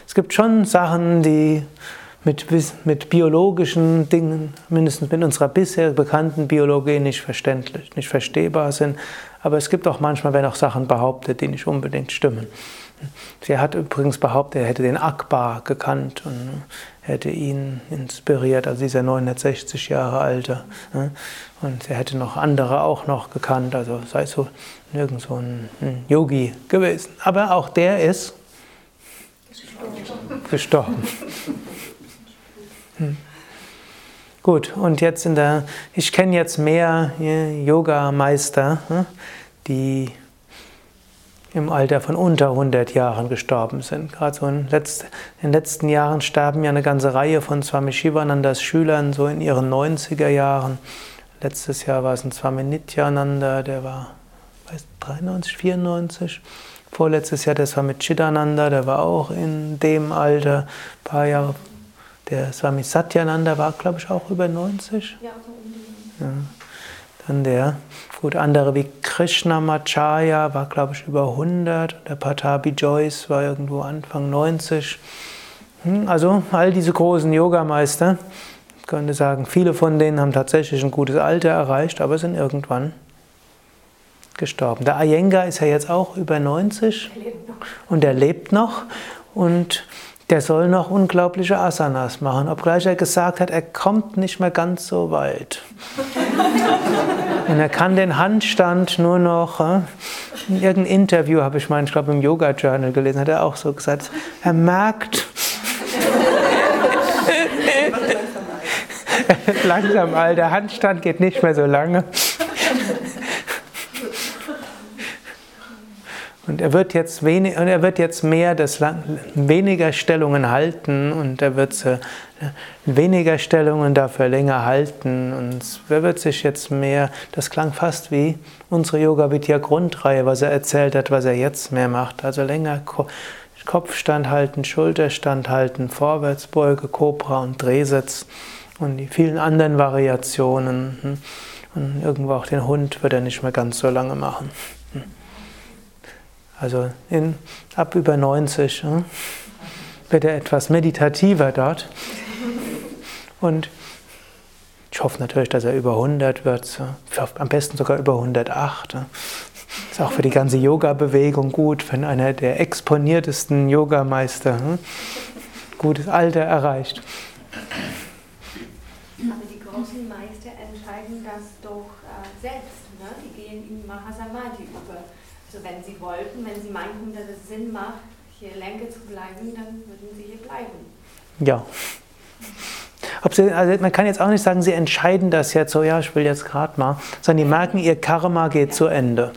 es gibt schon Sachen, die mit, mit biologischen Dingen, mindestens mit unserer bisher bekannten Biologie nicht verständlich, nicht verstehbar sind. Aber es gibt auch manchmal, wenn auch Sachen behauptet, die nicht unbedingt stimmen. Sie hat übrigens behauptet, er hätte den Akbar gekannt und hätte ihn inspiriert, also dieser 960 Jahre alte. Und er hätte noch andere auch noch gekannt, also sei so nirgend so ein Yogi gewesen. Aber auch der ist gestorben. gestorben. (laughs) Gut, und jetzt in der, ich kenne jetzt mehr Yoga-Meister, die im Alter von unter 100 Jahren gestorben sind. Gerade so in, letzt, in, den letzten Jahren starben ja eine ganze Reihe von Swami Shivanandas Schülern so in ihren 90er Jahren. Letztes Jahr war es ein Swami Nityananda, der war weiß, 93, 94. Vorletztes Jahr, das war mit Chidananda, der war auch in dem Alter, ein paar Jahre der Swami Satyananda war, glaube ich, auch über 90. Ja, so um die. Ja. Dann der, gut, andere wie Krishnamacharya war, glaube ich, über 100. Der Patabi Joyce war irgendwo Anfang 90. Hm, also all diese großen Yogameister, ich könnte sagen, viele von denen haben tatsächlich ein gutes Alter erreicht, aber sind irgendwann gestorben. Der Iyengar ist ja jetzt auch über 90 und er lebt noch und der soll noch unglaubliche Asanas machen, obgleich er gesagt hat, er kommt nicht mehr ganz so weit. (laughs) Und er kann den Handstand nur noch, äh, in irgendeinem Interview habe ich mal, ich glaube im Yoga Journal gelesen, hat er auch so gesagt, er merkt, (laughs) (laughs) Langsam, all der Handstand geht nicht mehr so lange. Und er wird jetzt wenig, und er wird jetzt mehr das weniger Stellungen halten und er wird äh, weniger Stellungen dafür länger halten und er wird sich jetzt mehr, das klang fast wie unsere Yoga Vidya Grundreihe, was er erzählt hat, was er jetzt mehr macht, also länger Kopfstand halten, Schulterstand halten, Vorwärtsbeuge, Cobra und Drehsitz und die vielen anderen Variationen und irgendwo auch den Hund wird er nicht mehr ganz so lange machen. Also in, ab über 90 hm, wird er etwas meditativer dort. Und ich hoffe natürlich, dass er über 100 wird, am besten sogar über 108. Ist auch für die ganze Yoga-Bewegung gut, wenn einer der exponiertesten Yogameister hm, gutes Alter erreicht. Aber die großen Meister entscheiden das doch äh, selbst. Ne? Die gehen in Mahasamadhi über. Also wenn sie wollten, wenn sie meinten, dass es Sinn macht, hier länger zu bleiben, dann würden sie hier bleiben. Ja. Sie, also man kann jetzt auch nicht sagen, sie entscheiden das jetzt so, ja, ich will jetzt gerade mal, sondern die merken, ihr Karma geht zu Ende.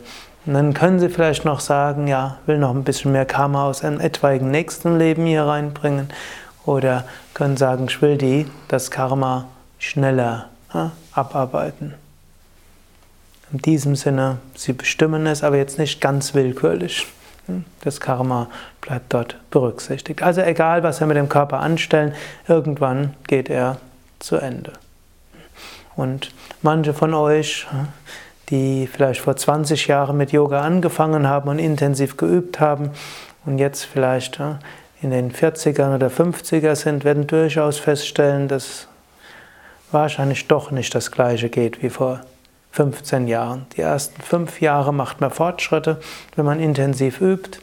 Und dann können sie vielleicht noch sagen, ja, will noch ein bisschen mehr Karma aus einem etwaigen nächsten Leben hier reinbringen. Oder können sagen, ich will die, das Karma schneller ja, abarbeiten. In diesem Sinne, sie bestimmen es, aber jetzt nicht ganz willkürlich. Das Karma bleibt dort berücksichtigt. Also egal, was wir mit dem Körper anstellen, irgendwann geht er zu Ende. Und manche von euch, die vielleicht vor 20 Jahren mit Yoga angefangen haben und intensiv geübt haben und jetzt vielleicht in den 40ern oder 50er sind, werden durchaus feststellen, dass wahrscheinlich doch nicht das Gleiche geht wie vor 15 Jahren. Die ersten fünf Jahre macht man Fortschritte, wenn man intensiv übt.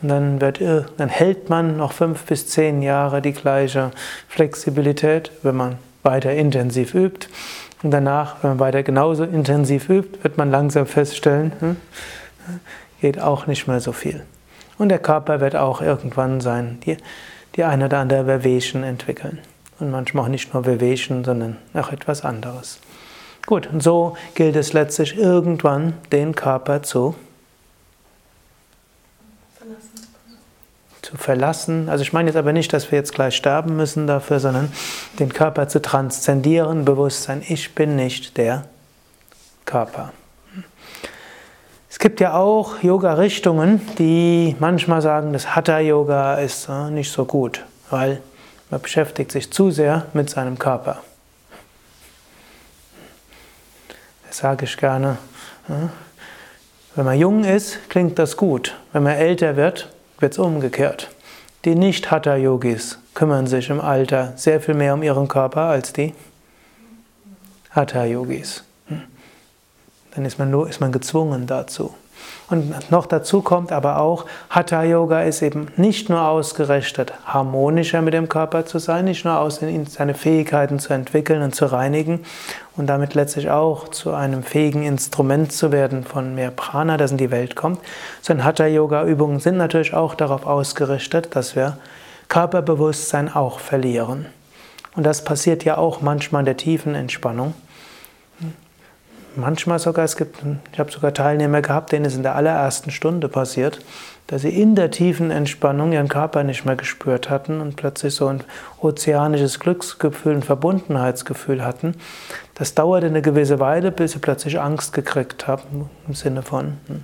Und dann, wird, dann hält man noch fünf bis zehn Jahre die gleiche Flexibilität, wenn man weiter intensiv übt. Und danach, wenn man weiter genauso intensiv übt, wird man langsam feststellen, hm, geht auch nicht mehr so viel. Und der Körper wird auch irgendwann sein, die, die eine oder andere Verwation entwickeln. Und manchmal auch nicht nur Verwation, sondern auch etwas anderes. Gut, und so gilt es letztlich irgendwann, den Körper zu verlassen. zu verlassen. Also ich meine jetzt aber nicht, dass wir jetzt gleich sterben müssen dafür, sondern den Körper zu transzendieren, Bewusstsein, ich bin nicht der Körper. Es gibt ja auch Yoga-Richtungen, die manchmal sagen, das Hatha-Yoga ist äh, nicht so gut, weil man beschäftigt sich zu sehr mit seinem Körper. Sage ich gerne. Wenn man jung ist, klingt das gut. Wenn man älter wird, wird es umgekehrt. Die Nicht-Hatha-Yogis kümmern sich im Alter sehr viel mehr um ihren Körper als die Hatha-Yogis. Hm. Dann ist man, ist man gezwungen dazu. Und noch dazu kommt aber auch, Hatha Yoga ist eben nicht nur ausgerichtet, harmonischer mit dem Körper zu sein, nicht nur aus seine Fähigkeiten zu entwickeln und zu reinigen und damit letztlich auch zu einem fähigen Instrument zu werden von mehr Prana, das in die Welt kommt, sondern Hatha Yoga Übungen sind natürlich auch darauf ausgerichtet, dass wir Körperbewusstsein auch verlieren. Und das passiert ja auch manchmal in der tiefen Entspannung. Manchmal sogar, es gibt, ich habe sogar Teilnehmer gehabt, denen es in der allerersten Stunde passiert, dass sie in der tiefen Entspannung ihren Körper nicht mehr gespürt hatten und plötzlich so ein ozeanisches Glücksgefühl, ein Verbundenheitsgefühl hatten. Das dauerte eine gewisse Weile, bis sie plötzlich Angst gekriegt haben, im Sinne von, hm,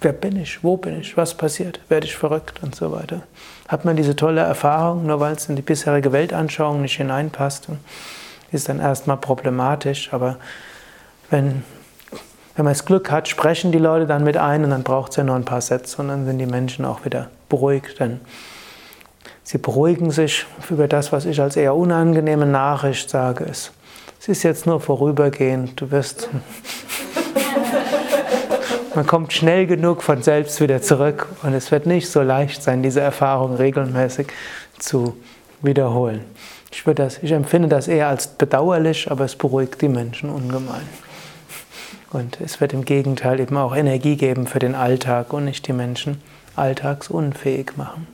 wer bin ich, wo bin ich, was passiert, werde ich verrückt? Und so weiter. Hat man diese tolle Erfahrung, nur weil es in die bisherige Weltanschauung nicht hineinpasst, ist dann erstmal problematisch, aber wenn, wenn man das Glück hat, sprechen die Leute dann mit ein und dann braucht es ja noch ein paar Sätze und dann sind die Menschen auch wieder beruhigt. Denn sie beruhigen sich über das, was ich als eher unangenehme Nachricht sage. Es, es ist jetzt nur vorübergehend. Du wirst. (laughs) Man kommt schnell genug von selbst wieder zurück und es wird nicht so leicht sein, diese Erfahrung regelmäßig zu wiederholen. Ich, das, ich empfinde das eher als bedauerlich, aber es beruhigt die Menschen ungemein. Und es wird im Gegenteil eben auch Energie geben für den Alltag und nicht die Menschen alltagsunfähig machen.